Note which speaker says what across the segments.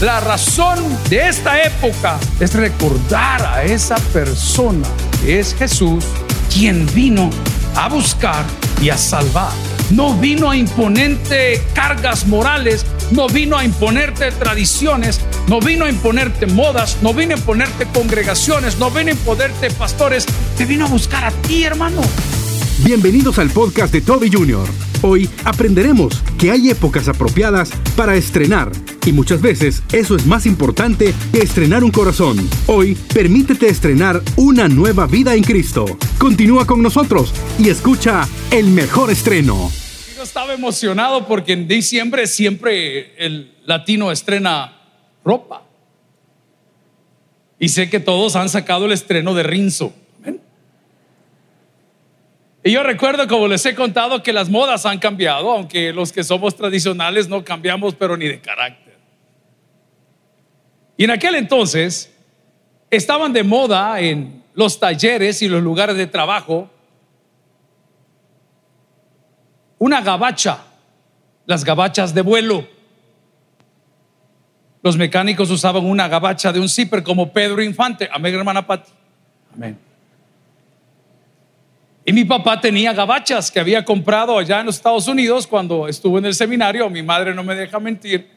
Speaker 1: La razón de esta época es recordar a esa persona que es Jesús, quien vino a buscar y a salvar. No vino a imponerte cargas morales, no vino a imponerte tradiciones, no vino a imponerte modas, no vino a imponerte congregaciones, no vino a imponerte pastores, te vino a buscar a ti, hermano.
Speaker 2: Bienvenidos al podcast de Toby Jr. Hoy aprenderemos que hay épocas apropiadas para estrenar y muchas veces eso es más importante que estrenar un corazón. Hoy permítete estrenar una nueva vida en Cristo. Continúa con nosotros y escucha el mejor estreno.
Speaker 1: Yo estaba emocionado porque en diciembre siempre el latino estrena ropa. Y sé que todos han sacado el estreno de Rinzo. Y yo recuerdo, como les he contado, que las modas han cambiado, aunque los que somos tradicionales no cambiamos, pero ni de carácter. Y en aquel entonces estaban de moda en los talleres y los lugares de trabajo una gabacha, las gabachas de vuelo. Los mecánicos usaban una gabacha de un zipper como Pedro Infante. Amén, hermana Pati. Amén. Y mi papá tenía gabachas que había comprado allá en los Estados Unidos cuando estuvo en el seminario, mi madre no me deja mentir.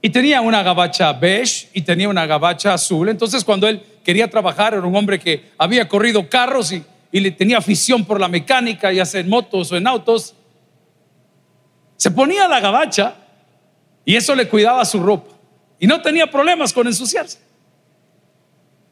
Speaker 1: Y tenía una gabacha beige y tenía una gabacha azul. Entonces cuando él quería trabajar, era un hombre que había corrido carros y, y le tenía afición por la mecánica, ya sea en motos o en autos. Se ponía la gabacha y eso le cuidaba su ropa. Y no tenía problemas con ensuciarse.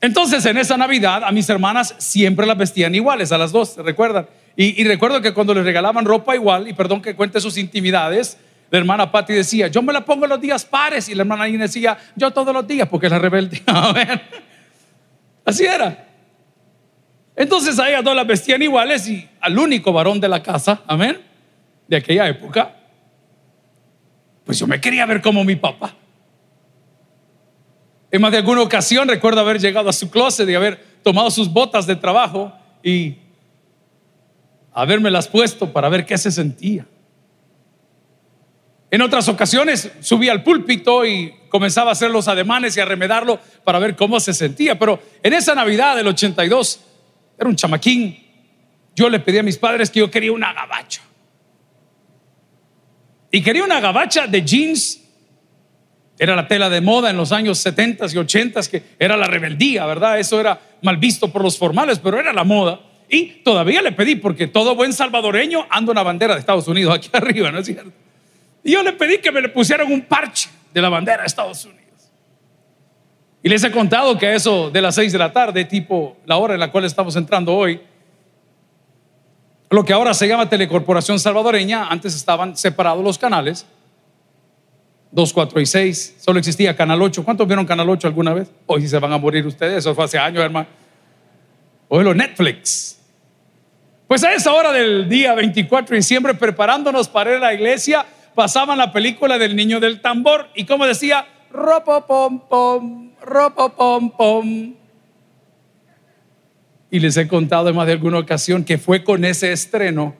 Speaker 1: Entonces, en esa Navidad, a mis hermanas siempre las vestían iguales, a las dos, ¿recuerdan? Y, recuerdo que cuando les regalaban ropa igual, y perdón que cuente sus intimidades, la hermana Patty decía, yo me la pongo los días pares, y la hermana Inés decía, yo todos los días, porque la rebelde. Así era. Entonces a ellas dos las vestían iguales y al único varón de la casa, amén, de aquella época, pues yo me quería ver como mi papá. En más de alguna ocasión recuerdo haber llegado a su closet y haber tomado sus botas de trabajo y haberme las puesto para ver qué se sentía. En otras ocasiones subí al púlpito y comenzaba a hacer los ademanes y a remedarlo para ver cómo se sentía. Pero en esa Navidad del 82, era un chamaquín, yo le pedí a mis padres que yo quería una gabacha. Y quería una gabacha de jeans era la tela de moda en los años 70 y 80 que era la rebeldía, ¿verdad? Eso era mal visto por los formales, pero era la moda. Y todavía le pedí, porque todo buen salvadoreño anda una bandera de Estados Unidos aquí arriba, ¿no es cierto? Y yo le pedí que me le pusieran un parche de la bandera de Estados Unidos. Y les he contado que eso de las 6 de la tarde, tipo la hora en la cual estamos entrando hoy, lo que ahora se llama Telecorporación Salvadoreña, antes estaban separados los canales, 2, 4 y 6. Solo existía Canal 8. ¿Cuántos vieron Canal 8 alguna vez? Hoy se van a morir ustedes. Eso fue hace años, hermano. Hoy lo Netflix. Pues a esa hora del día 24 de diciembre, preparándonos para ir a la iglesia, pasaban la película del niño del tambor. Y como decía, ropo pom pom, ropo pom pom. Y les he contado en más de alguna ocasión que fue con ese estreno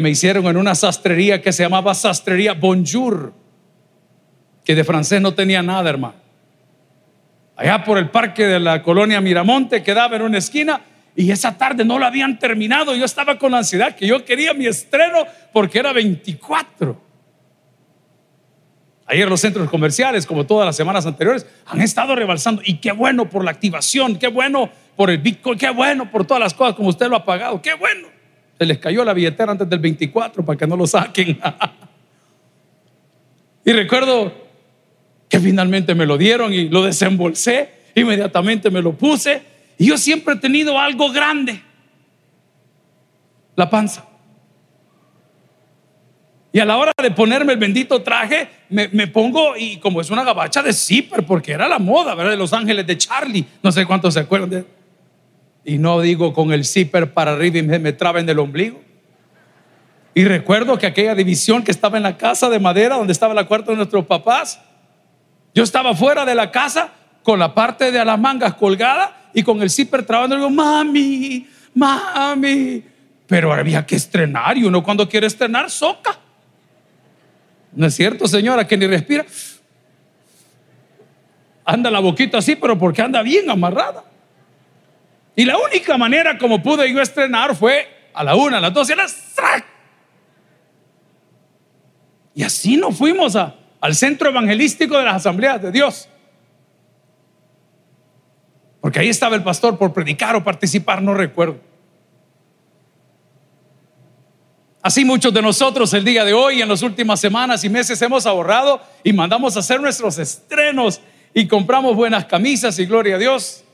Speaker 1: me hicieron en una sastrería que se llamaba Sastrería Bonjour, que de francés no tenía nada, hermano. Allá por el parque de la colonia Miramonte quedaba en una esquina y esa tarde no lo habían terminado. Yo estaba con ansiedad que yo quería mi estreno porque era 24. Ayer los centros comerciales, como todas las semanas anteriores, han estado rebalsando. Y qué bueno por la activación, qué bueno por el Bitcoin, qué bueno por todas las cosas como usted lo ha pagado, qué bueno. Se les cayó la billetera antes del 24 para que no lo saquen. y recuerdo que finalmente me lo dieron y lo desembolsé, inmediatamente me lo puse. Y yo siempre he tenido algo grande, la panza. Y a la hora de ponerme el bendito traje, me, pongo, y como es una gabacha de zipper, porque era la moda, ¿verdad? De Los Ángeles de Charlie. No sé cuántos se acuerdan de y no digo con el zipper para arriba y me, me traba el ombligo. Y recuerdo que aquella división que estaba en la casa de madera, donde estaba la cuarta de nuestros papás, yo estaba fuera de la casa con la parte de las mangas colgada y con el zipper trabando. Y digo, mami, mami. Pero había que estrenar y uno cuando quiere estrenar, soca. ¿No es cierto, señora, que ni respira? Anda la boquita así, pero porque anda bien amarrada. Y la única manera como pude yo estrenar fue a la una, a las dos y a las Y así nos fuimos al centro evangelístico de las asambleas de Dios. Porque ahí estaba el pastor por predicar o participar, no recuerdo. Así muchos de nosotros el día de hoy, en las últimas semanas y meses, hemos ahorrado y mandamos a hacer nuestros estrenos y compramos buenas camisas y gloria a Dios.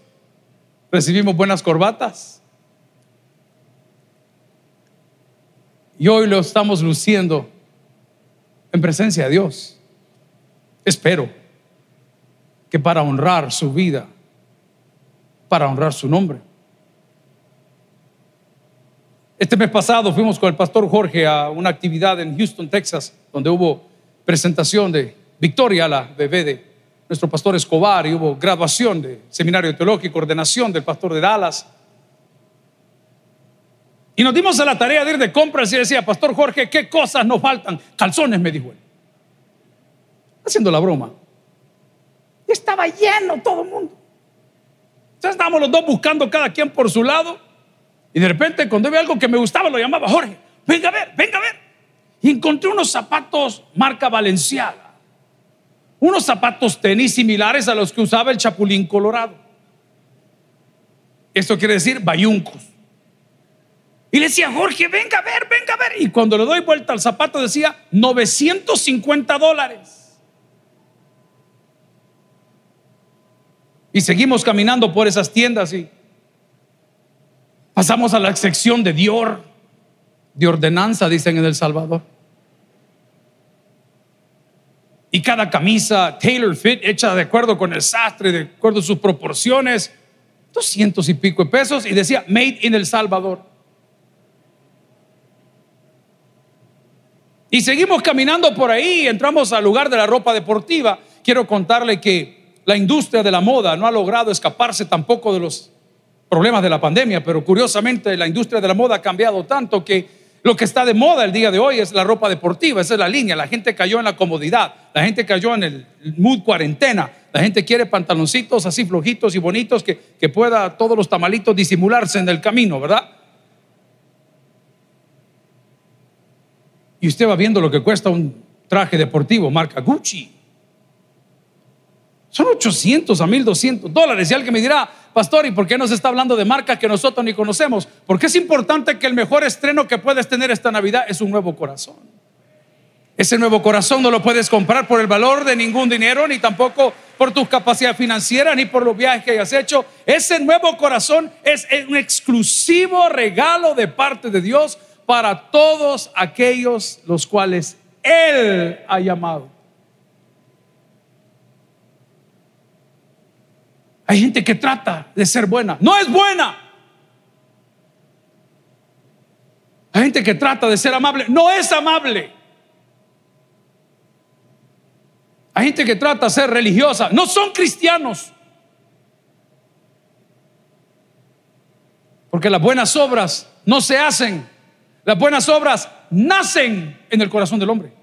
Speaker 1: Recibimos buenas corbatas. Y hoy lo estamos luciendo en presencia de Dios. Espero que para honrar su vida, para honrar su nombre, este mes pasado fuimos con el pastor Jorge a una actividad en Houston, Texas, donde hubo presentación de Victoria, la bebé de nuestro pastor Escobar, y hubo graduación de seminario teológico, ordenación del pastor de Dallas. Y nos dimos a la tarea de ir de compras y decía, Pastor Jorge, ¿qué cosas nos faltan? Calzones, me dijo él. Haciendo la broma. Y estaba lleno todo el mundo. Entonces estábamos los dos buscando cada quien por su lado. Y de repente, cuando ve algo que me gustaba, lo llamaba Jorge, venga a ver, venga a ver. Y encontré unos zapatos marca Valenciaga, unos zapatos tenis similares a los que usaba el Chapulín Colorado. Esto quiere decir bayuncos. Y le decía, Jorge, venga a ver, venga a ver. Y cuando le doy vuelta al zapato decía 950 dólares. Y seguimos caminando por esas tiendas y Pasamos a la sección de Dior, de ordenanza, dicen en El Salvador. Y cada camisa tailor fit, hecha de acuerdo con el sastre, de acuerdo a sus proporciones, doscientos y pico de pesos, y decía Made in El Salvador. Y seguimos caminando por ahí, entramos al lugar de la ropa deportiva. Quiero contarle que la industria de la moda no ha logrado escaparse tampoco de los problemas de la pandemia, pero curiosamente la industria de la moda ha cambiado tanto que lo que está de moda el día de hoy es la ropa deportiva, esa es la línea. La gente cayó en la comodidad, la gente cayó en el mood cuarentena, la gente quiere pantaloncitos así flojitos y bonitos que, que pueda todos los tamalitos disimularse en el camino, ¿verdad? Y usted va viendo lo que cuesta un traje deportivo marca Gucci. Son 800 a 1200 dólares. Y alguien me dirá, pastor, ¿y por qué nos está hablando de marca que nosotros ni conocemos? Porque es importante que el mejor estreno que puedes tener esta Navidad es un nuevo corazón. Ese nuevo corazón no lo puedes comprar por el valor de ningún dinero, ni tampoco por tu capacidad financiera, ni por los viajes que hayas hecho. Ese nuevo corazón es un exclusivo regalo de parte de Dios para todos aquellos los cuales Él ha llamado. Hay gente que trata de ser buena. No es buena. Hay gente que trata de ser amable. No es amable. Hay gente que trata de ser religiosa. No son cristianos. Porque las buenas obras no se hacen. Las buenas obras nacen en el corazón del hombre.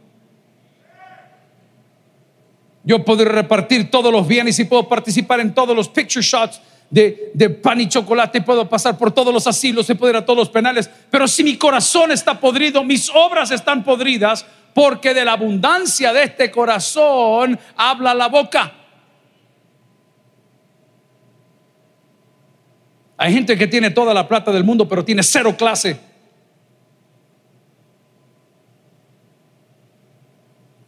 Speaker 1: Yo puedo repartir todos los bienes y puedo participar en todos los picture shots de, de, pan y chocolate, puedo pasar por todos los asilos, puede ir a todos los penales, pero si mi corazón está podrido, mis obras están podridas, porque de la abundancia de este corazón habla la boca. Hay gente que tiene toda la plata del mundo, pero tiene cero clase.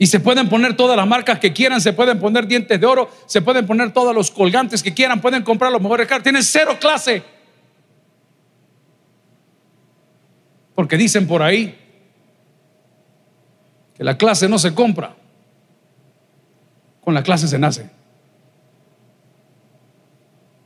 Speaker 1: Y se pueden poner todas las marcas que quieran, se pueden poner dientes de oro, se pueden poner todos los colgantes que quieran, pueden comprar los mejores carros. Tienen cero clase. Porque dicen por ahí que la clase no se compra, con la clase se nace.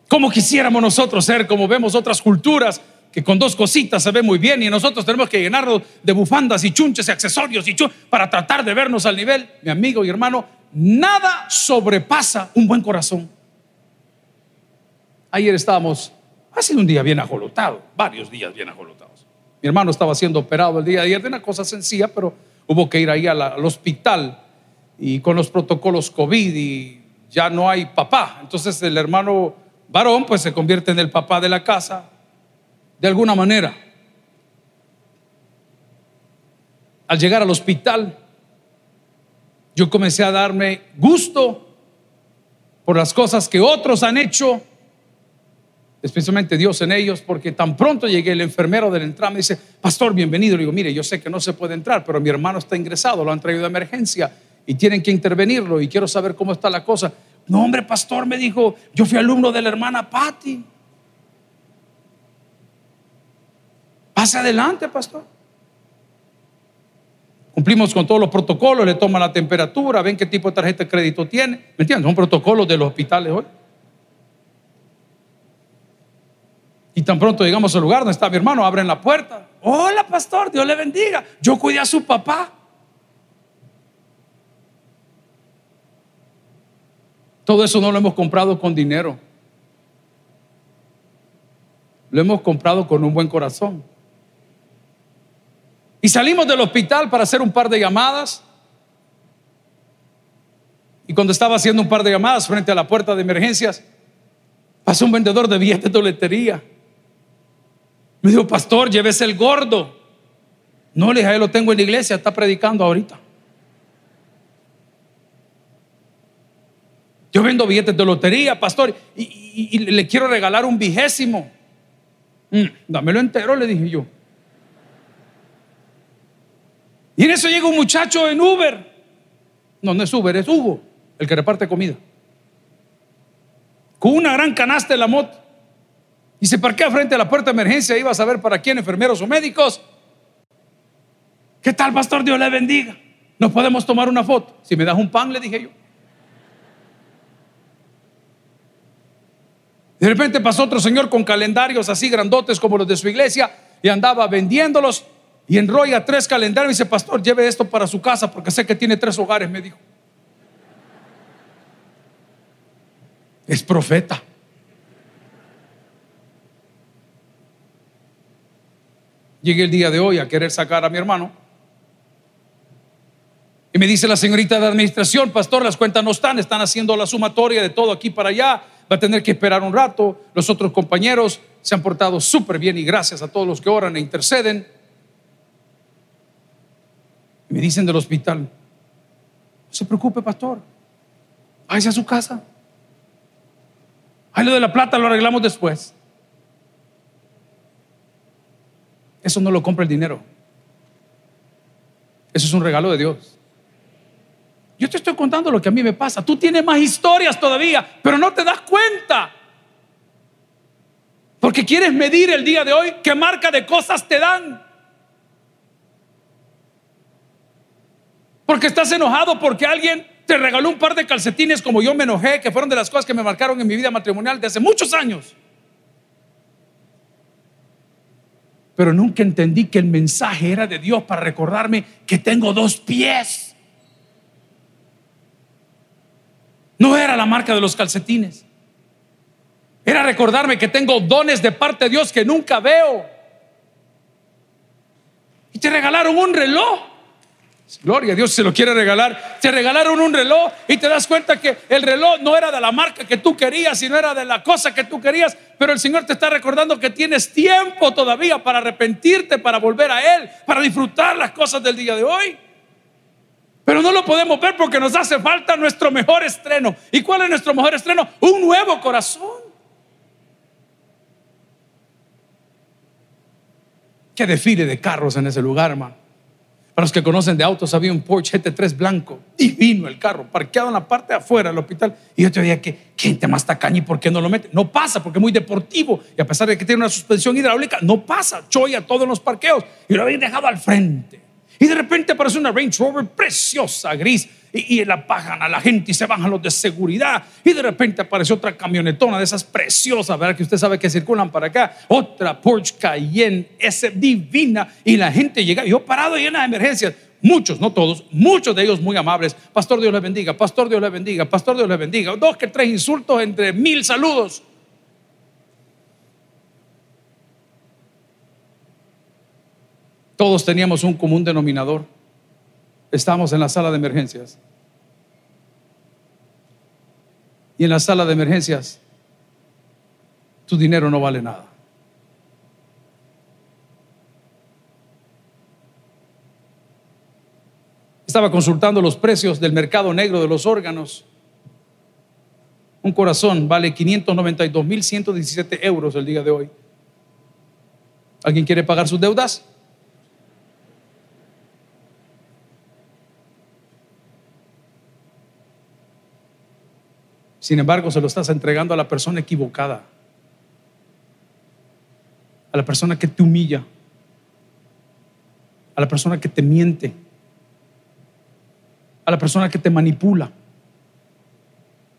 Speaker 1: Como quisiéramos nosotros ser, como vemos otras culturas, que con dos cositas se ve muy bien y nosotros tenemos que llenarnos de bufandas y chunches y accesorios y para tratar de vernos al nivel, mi amigo y hermano, nada sobrepasa un buen corazón. Ayer estábamos, ha sido un día bien ajolotado, varios días bien ajolotados. Mi hermano estaba siendo operado el día de ayer de una cosa sencilla, pero hubo que ir ahí al hospital y con los protocolos COVID y ya no hay papá. Entonces el hermano varón pues se convierte en el papá de la casa de alguna manera. Al llegar al hospital, yo comencé a darme gusto por las cosas que otros han hecho, especialmente Dios en ellos, porque tan pronto llegué el enfermero del entrada me dice, pastor, bienvenido. Le digo, mire, yo sé que no se puede entrar, pero mi hermano está ingresado, lo han traído de emergencia y tienen que intervenirlo y quiero saber cómo está la cosa. No, hombre, pastor, me dijo, yo fui alumno de la hermana Patty. Pase adelante, pastor. Cumplimos con todos los protocolos, le toman la temperatura, ven qué tipo de tarjeta de crédito tiene. ¿Me entiendes? Son protocolos de los hospitales hoy. Y tan pronto llegamos al lugar donde está mi hermano, abren la puerta. Hola, pastor, Dios le bendiga. Yo cuidé a su papá. Todo eso no lo hemos comprado con dinero. Lo hemos comprado con un buen corazón. Y salimos del hospital para hacer un par de llamadas. Y cuando estaba haciendo un par de llamadas frente a la puerta de emergencias, pasó un vendedor de billetes de lotería. Me dijo, pastor, llévese el gordo. No, le dije, lo tengo en la iglesia, está predicando ahorita. Yo vendo billetes de lotería, pastor, y, le quiero regalar un vigésimo. Mm, dámelo entero, le dije yo. Y en eso llega un muchacho en Uber. No, no es Uber, es Hugo, el que reparte comida. Con una gran canasta en la moto. Y se parquea frente a la puerta de emergencia. Iba a saber para quién, enfermeros o médicos. ¿Qué tal, pastor? Dios le bendiga. Nos podemos tomar una foto. Si me das un pan, le dije yo. De repente pasó otro señor con calendarios así grandotes como los de su iglesia y andaba vendiéndolos y enrolla tres calendarios y dice, pastor, lleve esto para su casa porque sé que tiene tres hogares, me dijo. Es profeta. Llegué el día de hoy a querer sacar a mi hermano. Y me dice la señorita de administración, pastor, las cuentas no están, están haciendo la sumatoria de todo aquí para allá va a tener que esperar un rato. Los otros compañeros se han portado súper bien y gracias a todos los que oran e interceden. Me dicen del hospital, no se preocupe, pastor, váyase a su casa. Ahí lo de la plata lo arreglamos después. Eso no lo compra el dinero. Eso es un regalo de Dios. Yo te estoy contando lo que a mí me pasa. Tú tienes más historias todavía, pero no te das cuenta. Porque quieres medir el día de hoy qué marca de cosas te dan. Porque estás enojado porque alguien te regaló un par de calcetines como yo me enojé, que fueron de las cosas que me marcaron en mi vida matrimonial de hace muchos años. Pero nunca entendí que el mensaje era de Dios para recordarme que tengo dos pies. No era la marca de los calcetines. Era recordarme que tengo dones de parte de Dios que nunca veo. Y te regalaron un reloj. Gloria a Dios se lo quiere regalar. Te regalaron un reloj y te das cuenta que el reloj no era de la marca que tú querías, sino era de la cosa que tú querías. Pero el Señor te está recordando que tienes tiempo todavía para arrepentirte, para volver a Él, para disfrutar las cosas del día de hoy. Pero no lo podemos ver porque nos hace falta nuestro mejor estreno. ¿Y cuál es nuestro mejor estreno? Un nuevo corazón. Qué desfile de carros en ese lugar, hermano. Para los que conocen de autos, había un Porsche GT3 blanco, divino el carro, parqueado en la parte de afuera del hospital. Y yo te veía que gente más tacaña y por qué no lo mete. No pasa porque es muy deportivo y a pesar de que tiene una suspensión hidráulica, no pasa. Choya todos los parqueos y lo habían dejado al frente. Y de repente aparece una Range Rover preciosa, gris, y, la bajan a la gente y se bajan los de seguridad. Y de repente aparece otra camionetona de esas preciosas, ¿verdad? Que usted sabe que circulan para acá. Otra Porsche Cayenne, ese divina. Y la gente llega, yo parado y en las emergencias. Muchos, no todos, muchos de ellos muy amables. Pastor Dios le bendiga, Pastor Dios le bendiga, Pastor Dios le bendiga. Dos que tres insultos entre mil saludos. Todos teníamos un común denominador. Estábamos en la sala de emergencias. y en la sala de emergencias tu dinero no vale nada. Estaba consultando los precios del mercado negro de los órganos. Un corazón vale 592.117 euros el día de hoy. ¿Alguien quiere pagar sus deudas? Sin embargo, se lo estás entregando a la persona equivocada, a la persona que te humilla, a la persona que te miente, a la persona que te manipula,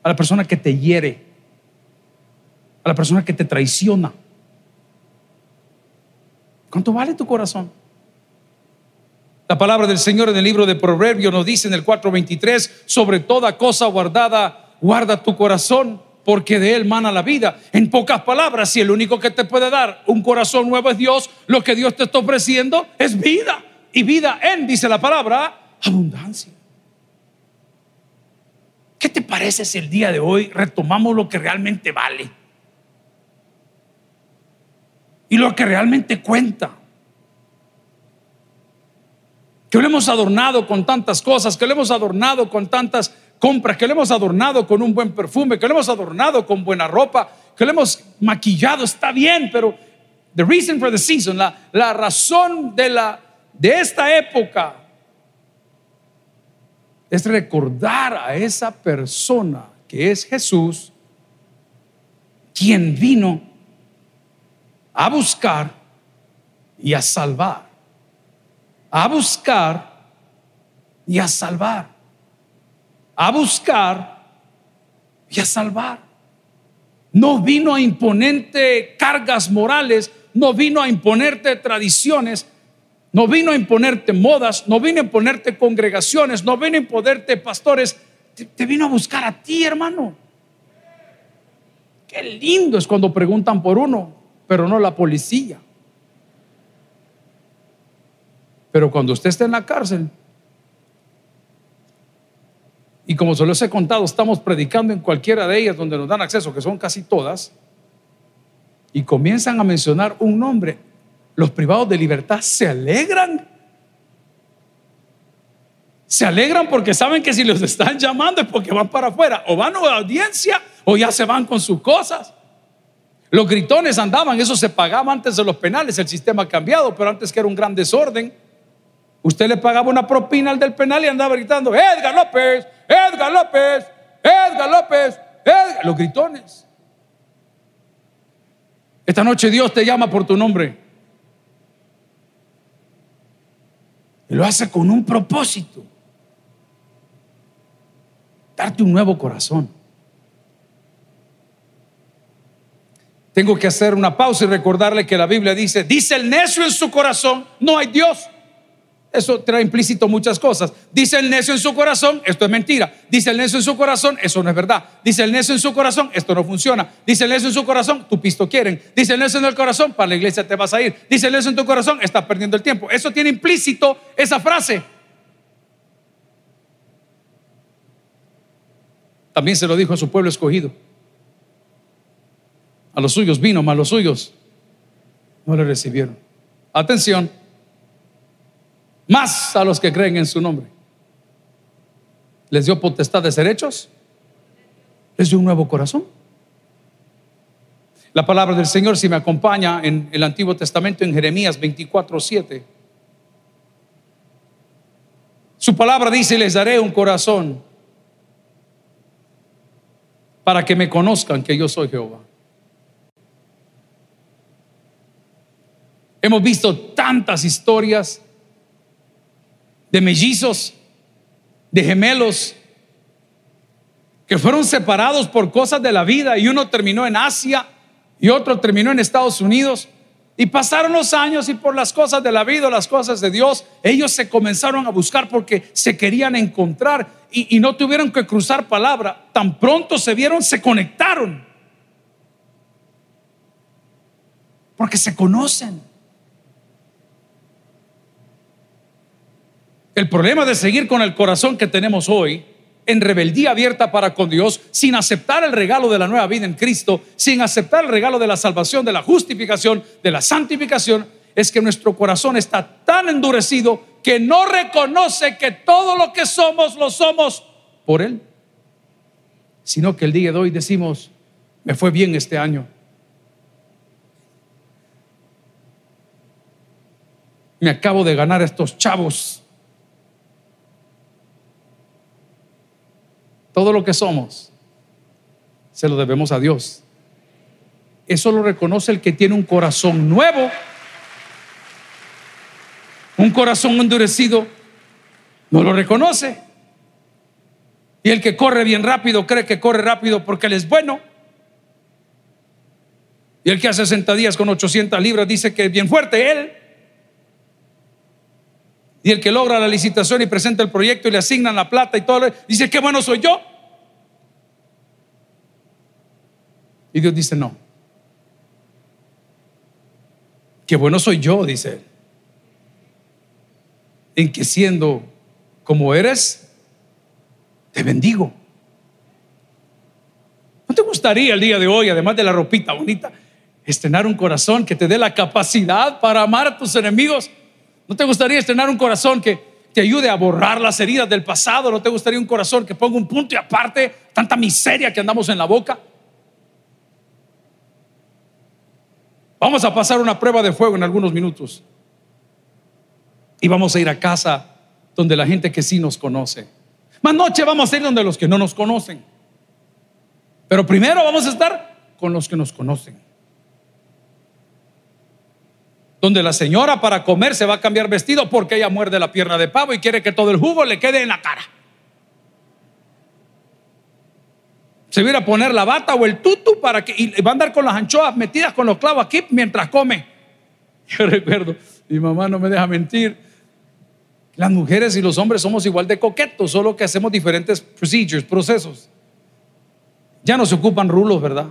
Speaker 1: a la persona que te hiere, a la persona que te traiciona. ¿Cuánto vale tu corazón? La palabra del Señor en el libro de Proverbios nos dice en el 4:23, sobre toda cosa guardada guarda tu corazón porque de él mana la vida. En pocas palabras, si el único que te puede dar un corazón nuevo es Dios, lo que Dios te está ofreciendo es vida. Y vida en, dice la palabra, abundancia. ¿Qué te parece si el día de hoy retomamos lo que realmente vale? Y lo que realmente cuenta. Que lo hemos adornado con tantas cosas, que lo hemos adornado con tantas compras, que lo hemos adornado con un buen perfume, que lo hemos adornado con buena ropa, que lo hemos maquillado, está bien, pero the reason for the season, la, la razón de, la, de esta época es recordar a esa persona que es Jesús, quien vino a buscar y a salvar, a buscar y a salvar a buscar y a salvar. No vino a imponerte cargas morales, no vino a imponerte tradiciones, no vino a imponerte modas, no vino a imponerte congregaciones, no vino a imponerte pastores, te, vino a buscar a ti, hermano. Qué lindo es cuando preguntan por uno, pero no la policía. Pero cuando usted está en la cárcel, y como se los he contado, estamos predicando en cualquiera de ellas donde nos dan acceso, que son casi todas, y comienzan a mencionar un nombre. Los privados de libertad se alegran. Se alegran porque saben que si los están llamando es porque van para afuera, o van a la audiencia, o ya se van con sus cosas. Los gritones andaban, eso se pagaba antes de los penales, el sistema ha cambiado, pero antes que era un gran desorden. Usted le pagaba una propina al del penal y andaba gritando, Edgar López, Edgar López, Edgar López, Edgar. Los gritones. Esta noche Dios te llama por tu nombre. Y lo hace con un propósito. Darte un nuevo corazón. Tengo que hacer una pausa y recordarle que la Biblia dice, dice el necio en su corazón, no hay Dios. Eso trae implícito muchas cosas. Dice el necio en su corazón, esto es mentira. Dice el necio en su corazón, eso no es verdad. Dice el necio en su corazón, esto no funciona. Dice el necio en su corazón, tu pisto quieren. Dice el necio en el corazón, para la iglesia te vas a ir. Dice el necio en tu corazón, estás perdiendo el tiempo. Eso tiene implícito esa frase. También se lo dijo a su pueblo escogido. A los suyos vino, mas los suyos no le recibieron. Atención más a los que creen en su nombre. Les dio potestad de ser hechos, les dio un nuevo corazón. La palabra del Señor, si me acompaña en el Antiguo Testamento, en Jeremías 24, 7. Su palabra dice, les daré un corazón para que me conozcan que yo soy Jehová. Hemos visto tantas historias de mellizos, de gemelos, que fueron separados por cosas de la vida y uno terminó en Asia y otro terminó en Estados Unidos. Y pasaron los años y por las cosas de la vida, las cosas de Dios, ellos se comenzaron a buscar porque se querían encontrar y, y no tuvieron que cruzar palabra. Tan pronto se vieron, se conectaron. Porque se conocen. El problema de seguir con el corazón que tenemos hoy en rebeldía abierta para con Dios, sin aceptar el regalo de la nueva vida en Cristo, sin aceptar el regalo de la salvación, de la justificación, de la santificación, es que nuestro corazón está tan endurecido que no reconoce que todo lo que somos lo somos por Él, sino que el día de hoy decimos, me fue bien este año. Me acabo de ganar estos chavos Todo lo que somos se lo debemos a Dios. Eso lo reconoce el que tiene un corazón nuevo, un corazón endurecido, no lo reconoce. Y el que corre bien rápido cree que corre rápido porque él es bueno. Y el que hace 60 días con 800 libras dice que es bien fuerte él. Y el que logra la licitación y presenta el proyecto y le asignan la plata y todo, dice, qué bueno soy yo. Y Dios dice, no. Qué bueno soy yo, dice. En que siendo como eres, te bendigo. ¿No te gustaría el día de hoy, además de la ropita bonita, estrenar un corazón que te dé la capacidad para amar a tus enemigos? ¿No te gustaría estrenar un corazón que te ayude a borrar las heridas del pasado? ¿No te gustaría un corazón que ponga un punto y aparte tanta miseria que andamos en la boca? Vamos a pasar una prueba de fuego en algunos minutos. Y vamos a ir a casa donde la gente que sí nos conoce. Más noche vamos a ir donde los que no nos conocen. Pero primero vamos a estar con los que nos conocen donde la señora para comer se va a cambiar vestido porque ella muerde la pierna de pavo y quiere que todo el jugo le quede en la cara. Se viene a poner la bata o el tutu para que y va a andar con las anchoas metidas con los clavos aquí mientras come. Yo recuerdo, mi mamá no me deja mentir. Las mujeres y los hombres somos igual de coquetos, solo que hacemos diferentes procedures, procesos. Ya no se ocupan rulos, ¿verdad?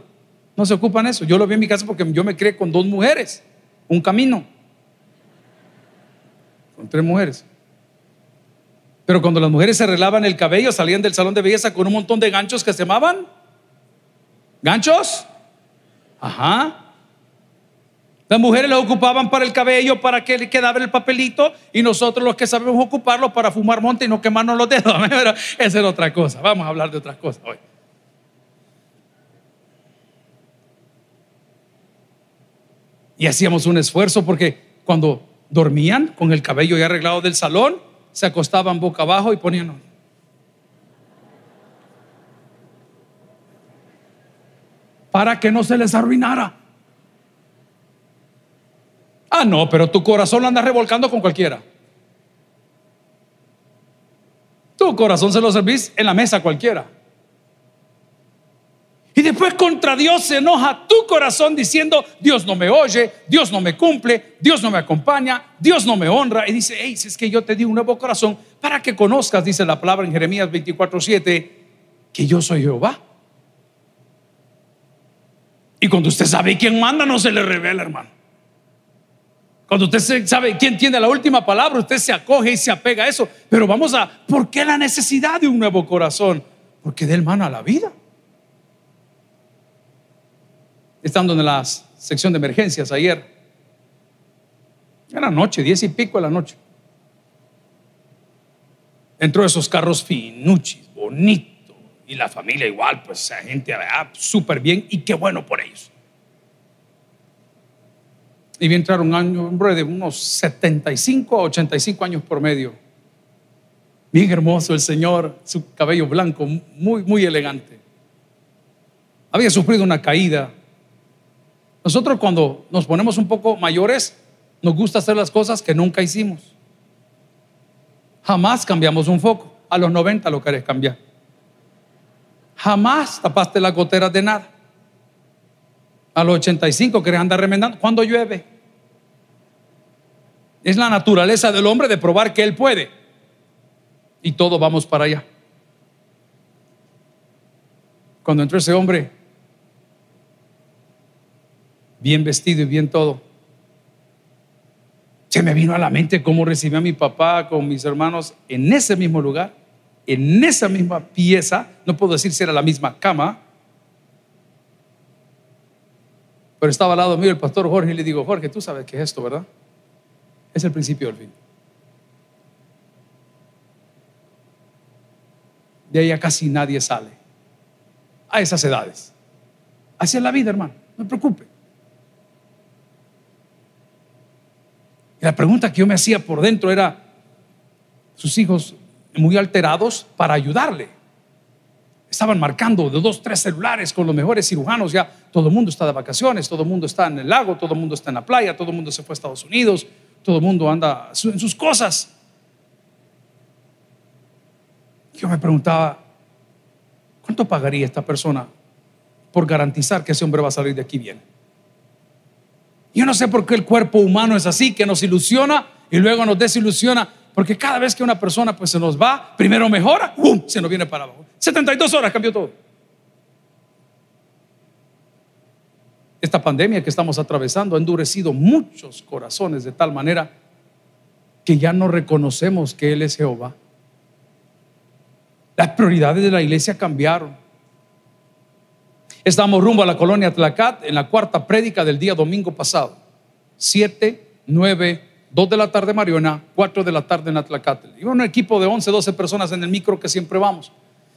Speaker 1: No se ocupan eso. Yo lo vi en mi casa porque yo me crié con dos mujeres un camino con tres mujeres. Pero cuando las mujeres se arreglaban el cabello, salían del salón de belleza con un montón de ganchos que se llamaban ganchos. Ajá. Las mujeres lo ocupaban para el cabello, para que le quedara el papelito, y nosotros los que sabemos ocuparlo para fumar monte y no quemarnos los dedos. Esa es otra cosa. Vamos a hablar de otras cosas hoy. Y hacíamos un esfuerzo porque cuando dormían con el cabello ya arreglado del salón, se acostaban boca abajo y ponían... Para que no se les arruinara. Ah, no, pero tu corazón lo anda revolcando con cualquiera. Tu corazón se lo servís en la mesa cualquiera. Después contra Dios se enoja tu corazón diciendo, Dios no me oye, Dios no me cumple, Dios no me acompaña, Dios no me honra. Y dice, hey, si es que yo te di un nuevo corazón para que conozcas, dice la palabra en Jeremías 24, 7, que yo soy Jehová. Y cuando usted sabe quién manda, no se le revela, hermano. Cuando usted sabe quién tiene la última palabra, usted se acoge y se apega a eso. Pero vamos a, ¿por qué la necesidad de un nuevo corazón? Porque de él mana la vida estando en la sección de emergencias ayer. Era noche, diez y pico de la noche. Entró esos carros finuchis, bonito, y la familia igual, pues la gente ah, súper bien y qué bueno por ellos. Y vi entrar un año, hombre de unos 75 a 85 años por medio. Bien hermoso el señor, su cabello blanco, muy, muy elegante. Había sufrido una caída, nosotros cuando nos ponemos un poco mayores, nos gusta hacer las cosas que nunca hicimos. Jamás cambiamos un foco. A los 90 lo querés cambiar. Jamás tapaste las goteras de nada. A los 85 querés andar remendando. Cuando llueve. Es la naturaleza del hombre de probar que él puede. Y todos vamos para allá. Cuando entró ese hombre bien vestido y bien todo. Se me vino a la mente cómo recibí a mi papá con mis hermanos en ese mismo lugar. en esa misma pieza, no puedo decir si era la misma cama, pero estaba al lado mío el pastor Jorge y le digo, Jorge, tú sabes qué es esto, ¿verdad? Es el principio del fin. De ahí casi nadie sale. A esas edades. Así es la vida, hermano. No me preocupe. La pregunta que yo me hacía por dentro era, sus hijos muy alterados para ayudarle. Estaban marcando de dos, tres celulares con los mejores cirujanos. Ya todo el mundo está de vacaciones, todo el mundo está en el lago, todo el mundo está en la playa, todo el mundo se fue a Estados Unidos, todo el mundo anda en sus cosas. Yo me preguntaba, ¿cuánto pagaría esta persona por garantizar que ese hombre va a salir de aquí bien? Yo no sé por qué el cuerpo humano es así, que nos ilusiona y luego nos desilusiona porque cada vez que una persona pues se nos va, primero mejora, ¡pum! se nos viene para abajo. 72 horas cambió todo. Esta pandemia que estamos atravesando ha endurecido muchos corazones de tal manera que ya no reconocemos que Él es Jehová. Las prioridades de la iglesia cambiaron. Estamos rumbo a la colonia Tlacat en la cuarta prédica del día domingo pasado. 7, 9, 2 de la tarde Mariona, 4 de la tarde en Atlacatl. Y un equipo de 11, 12 personas en el micro que siempre vamos.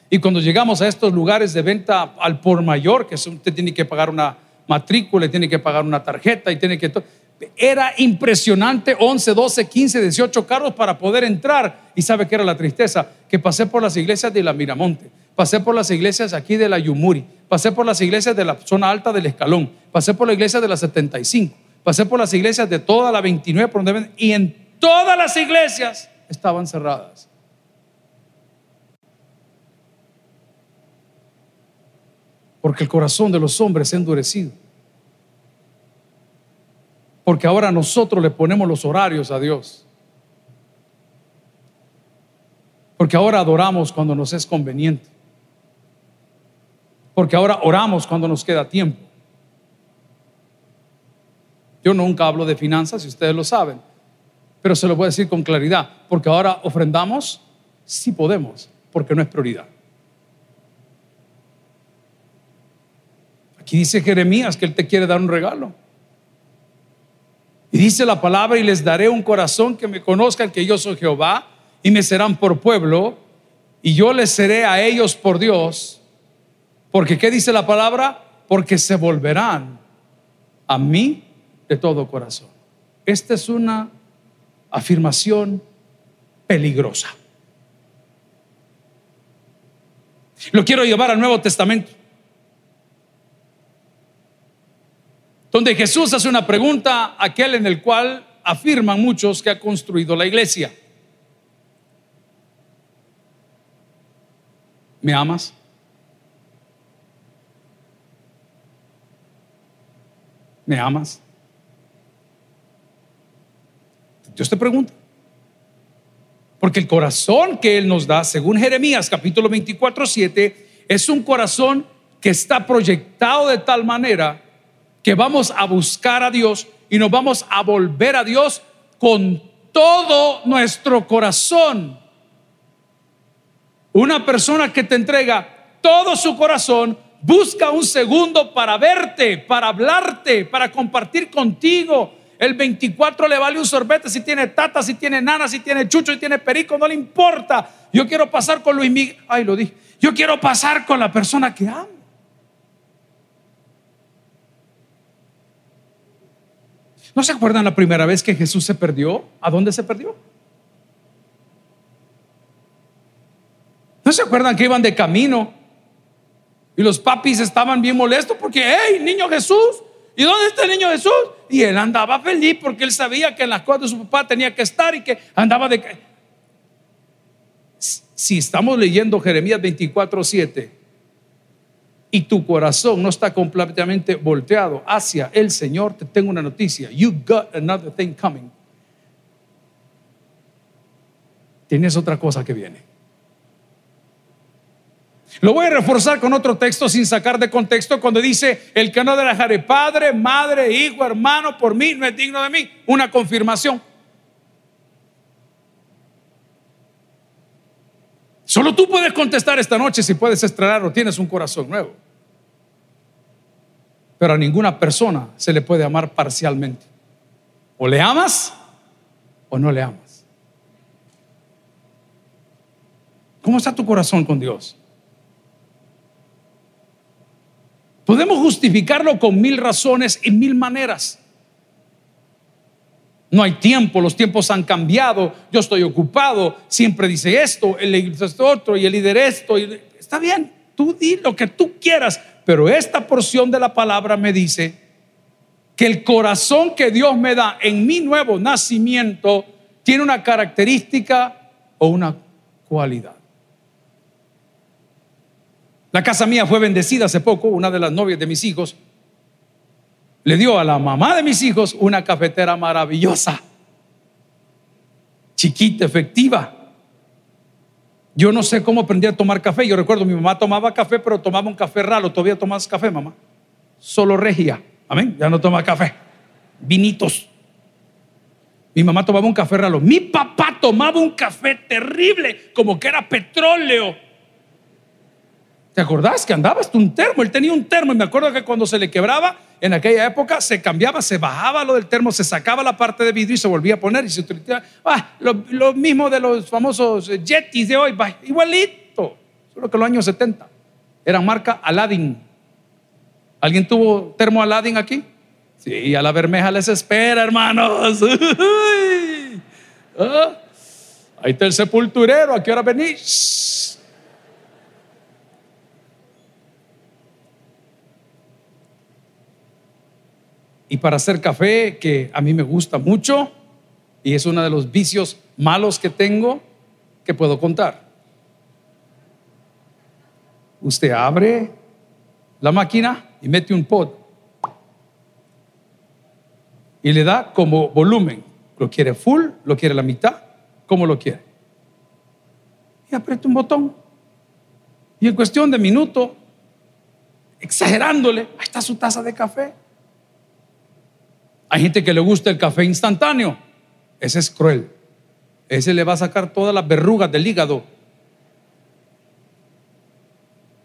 Speaker 1: Y cuando llegamos a estos lugares de venta al por mayor, que usted tiene que pagar una matrícula, tiene que pagar una tarjeta y tiene que... Era impresionante, 11, 12, 15, 18 carros para poder entrar. Y sabe que era la tristeza, que pasé por las iglesias de la Miramonte, pasé por las iglesias aquí de la Yumuri, pasé por las iglesias de la zona alta del Escalón, pasé por la iglesia de la 75 pasé por las iglesias de toda la 29 por donde y en todas las iglesias estaban cerradas. Porque el corazón de los hombres se ha endurecido. Porque ahora nosotros le ponemos los horarios a Dios. Porque ahora adoramos cuando nos es conveniente. Porque ahora oramos cuando nos queda tiempo. Yo nunca hablo de finanzas, y ustedes lo saben, pero se lo voy a decir con claridad, porque ahora ofrendamos, sí podemos, porque no es prioridad. Aquí dice Jeremías que Él te quiere dar un regalo. Y dice la palabra, y les daré un corazón que me conozcan que yo soy Jehová, y me serán por pueblo, y yo les seré a ellos por Dios. Porque, ¿qué dice la palabra? Porque se volverán a mí de todo corazón. Esta es una afirmación peligrosa. Lo quiero llevar al Nuevo Testamento, donde Jesús hace una pregunta, aquel en el cual afirman muchos que ha construido la iglesia. ¿Me amas? ¿Me amas? Dios te pregunta. Porque el corazón que Él nos da, según Jeremías capítulo 24, 7, es un corazón que está proyectado de tal manera que vamos a buscar a Dios y nos vamos a volver a Dios con todo nuestro corazón. Una persona que te entrega todo su corazón busca un segundo para verte, para hablarte, para compartir contigo, el 24 le vale un sorbete si tiene tata, si tiene nana, si tiene chucho, si tiene perico, no le importa. Yo quiero pasar con Luis Miguel. Ay, lo dije. Yo quiero pasar con la persona que amo. ¿No se acuerdan la primera vez que Jesús se perdió? ¿A dónde se perdió? ¿No se acuerdan que iban de camino? Y los papis estaban bien molestos porque, hey, niño Jesús, ¿Y dónde está el niño Jesús? Y él andaba feliz porque él sabía que en las cosas de su papá tenía que estar y que andaba de... Si estamos leyendo Jeremías 24, 7 y tu corazón no está completamente volteado hacia el Señor, te tengo una noticia. You got another thing coming. Tienes otra cosa que viene. Lo voy a reforzar con otro texto sin sacar de contexto cuando dice, el que no dejaré padre, madre, hijo, hermano, por mí no es digno de mí. Una confirmación. Solo tú puedes contestar esta noche si puedes estrenar o tienes un corazón nuevo. Pero a ninguna persona se le puede amar parcialmente. O le amas o no le amas. ¿Cómo está tu corazón con Dios? Podemos justificarlo con mil razones y mil maneras. No hay tiempo, los tiempos han cambiado, yo estoy ocupado, siempre dice esto, el esto otro y el líder esto. está bien, tú di lo que tú quieras, pero esta porción de la palabra me dice que el corazón que Dios me da en mi nuevo nacimiento tiene una característica o una cualidad. La casa mía fue bendecida hace poco, una de las novias de mis hijos le dio a la mamá de mis hijos una cafetera maravillosa, chiquita, efectiva. Yo no sé cómo aprendí a tomar café. Yo recuerdo, mi mamá tomaba café, pero tomaba un café raro. ¿Todavía tomas café, mamá? Solo regia. Amén. Ya no toma café. Vinitos. Mi mamá tomaba un café raro. Mi papá tomaba un café terrible, como que era petróleo. ¿Te acordás que andabas tú un termo? Él tenía un termo y me acuerdo que cuando se le quebraba, en aquella época se cambiaba, se bajaba lo del termo, se sacaba la parte de vidrio y se volvía a poner y se utilizaba. Ah, lo, mismo de los famosos Yetis de hoy, igualito, solo que los años 70. Eran marca Aladdin. ¿Alguien tuvo termo Aladdin aquí? Sí, a la bermeja les espera, hermanos. Ah, ahí está el sepulturero, ¿a qué hora venís? Y para hacer café, que a mí me gusta mucho y es uno de los vicios malos que tengo que puedo contar. Usted abre la máquina y mete un pot y le da como volumen. ¿Lo quiere full? ¿Lo quiere la mitad? ¿Cómo lo quiere? Y aprieta un botón. Y en cuestión de minuto, exagerándole, ahí está su taza de café. Hay gente que le gusta el café instantáneo. Ese es cruel. Ese le va a sacar todas las verrugas del hígado.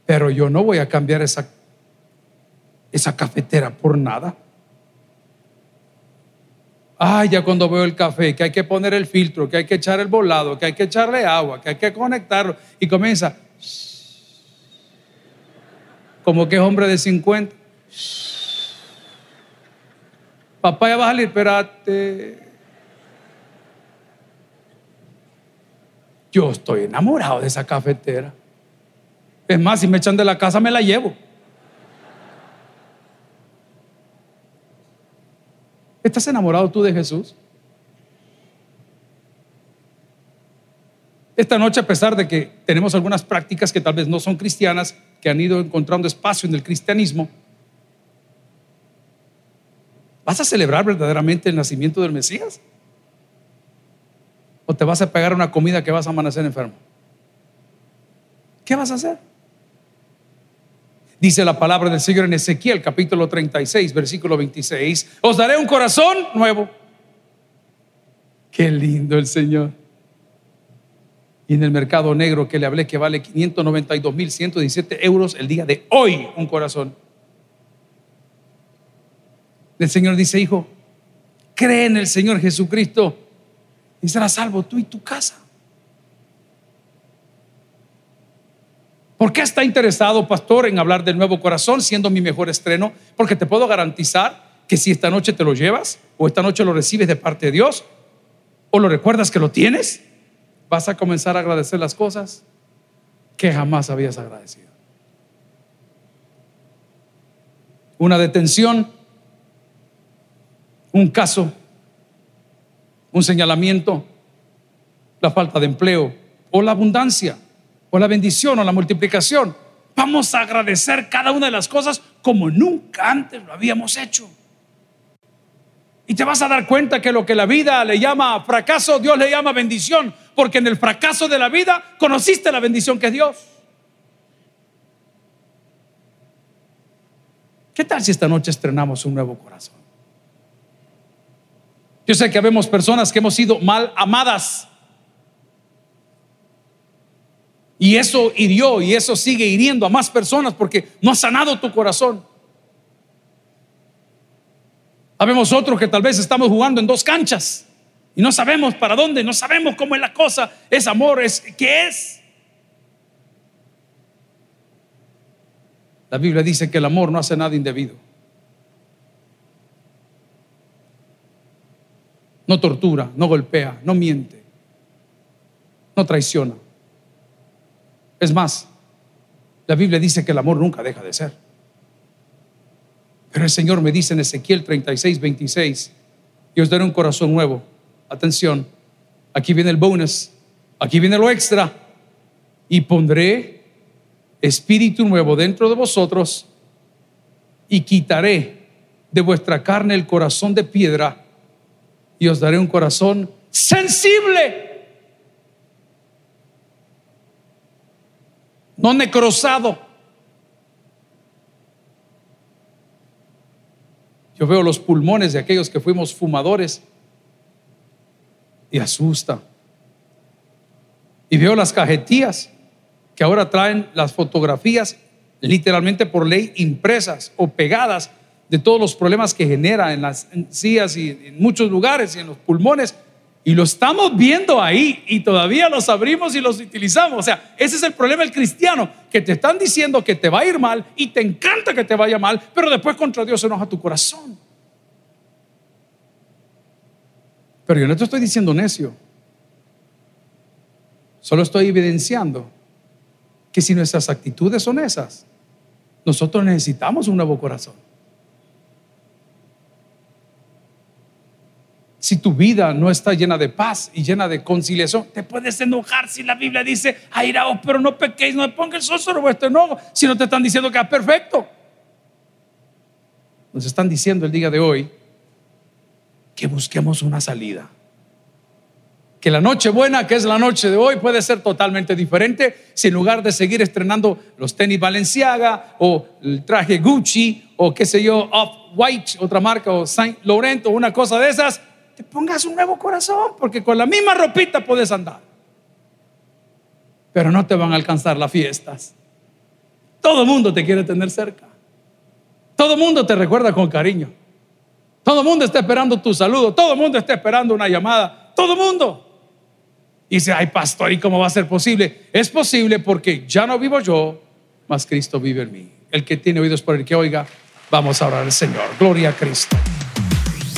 Speaker 1: Pero yo no voy a cambiar esa, esa cafetera por nada. Ay, ya cuando veo el café, que hay que poner el filtro, que hay que echar el volado, que hay que echarle agua, que hay que conectarlo. Y comienza. Como que es hombre de 50. Papá ya va a salir, espérate. Yo estoy enamorado de esa cafetera. Es más, si me echan de la casa, me la llevo. ¿Estás enamorado tú de Jesús? Esta noche, a pesar de que tenemos algunas prácticas que tal vez no son cristianas, que han ido encontrando espacio en el cristianismo, ¿Vas a celebrar verdaderamente el nacimiento del Mesías? ¿O te vas a pegar una comida que vas a amanecer enfermo? ¿Qué vas a hacer? Dice la palabra del Señor en Ezequiel capítulo 36, versículo 26. Os daré un corazón nuevo. Qué lindo el Señor. Y en el mercado negro que le hablé que vale 592 mil 117 euros el día de hoy, un corazón. El Señor dice, hijo, cree en el Señor Jesucristo y serás salvo tú y tu casa. ¿Por qué está interesado, pastor, en hablar del nuevo corazón siendo mi mejor estreno? Porque te puedo garantizar que si esta noche te lo llevas o esta noche lo recibes de parte de Dios o lo recuerdas que lo tienes, vas a comenzar a agradecer las cosas que jamás habías agradecido. Una detención un caso, un señalamiento, la falta de empleo o la abundancia o la bendición o la multiplicación. Vamos a agradecer cada una de las cosas como nunca antes lo habíamos hecho. Y te vas a dar cuenta que lo que la vida le llama fracaso, Dios le llama bendición, porque en el fracaso de la vida conociste la bendición que es Dios. ¿Qué tal si esta noche estrenamos un nuevo corazón? Yo sé que habemos personas que hemos sido mal amadas. Y eso hirió y eso sigue hiriendo a más personas porque no ha sanado tu corazón. Habemos otros que tal vez estamos jugando en dos canchas y no sabemos para dónde, no sabemos cómo es la cosa. Es amor, es qué es. La Biblia dice que el amor no hace nada indebido. No tortura, no golpea, no miente, no traiciona. Es más, la Biblia dice que el amor nunca deja de ser. Pero el Señor me dice en Ezequiel 36, 26, y os daré un corazón nuevo. Atención, aquí viene el bonus, aquí viene lo extra, y pondré espíritu nuevo dentro de vosotros y quitaré de vuestra carne el corazón de piedra y os daré un corazón sensible, no necrosado. Yo veo los pulmones de aquellos que fuimos fumadores y asusta. Y veo las cajetillas que ahora traen las fotografías literalmente por ley impresas o pegadas de todos los problemas que genera en las sillas y en muchos lugares y en los pulmones. Y lo estamos viendo ahí y todavía los abrimos y los utilizamos. O sea, ese es el problema del cristiano, que te están diciendo que te va a ir mal y te encanta que te vaya mal, pero después contra Dios se enoja tu corazón. Pero yo no te estoy diciendo necio. Solo estoy evidenciando que si nuestras actitudes son esas, nosotros necesitamos un nuevo corazón. Si tu vida no está llena de paz y llena de conciliación, te puedes enojar si la Biblia dice, airaos, pero no pequéis, no ponga el sol sobre vuestro enojo, si no te están diciendo que es perfecto. Nos están diciendo el día de hoy que busquemos una salida que la noche buena, que es la noche de hoy, puede ser totalmente diferente si en lugar de seguir estrenando los tenis Balenciaga o el traje Gucci o qué sé yo, Off-White, otra marca, o Saint Laurent o una cosa de esas, te pongas un nuevo corazón, porque con la misma ropita puedes andar. Pero no te van a alcanzar las fiestas. Todo el mundo te quiere tener cerca. Todo el mundo te recuerda con cariño. Todo el mundo está esperando tu saludo. Todo el mundo está esperando una llamada. Todo el mundo. Y dice, ay pastor, ¿y cómo va a ser posible? Es posible porque ya no vivo yo, mas Cristo vive en mí. El que tiene oídos por el que oiga, vamos a orar al Señor. Gloria a Cristo.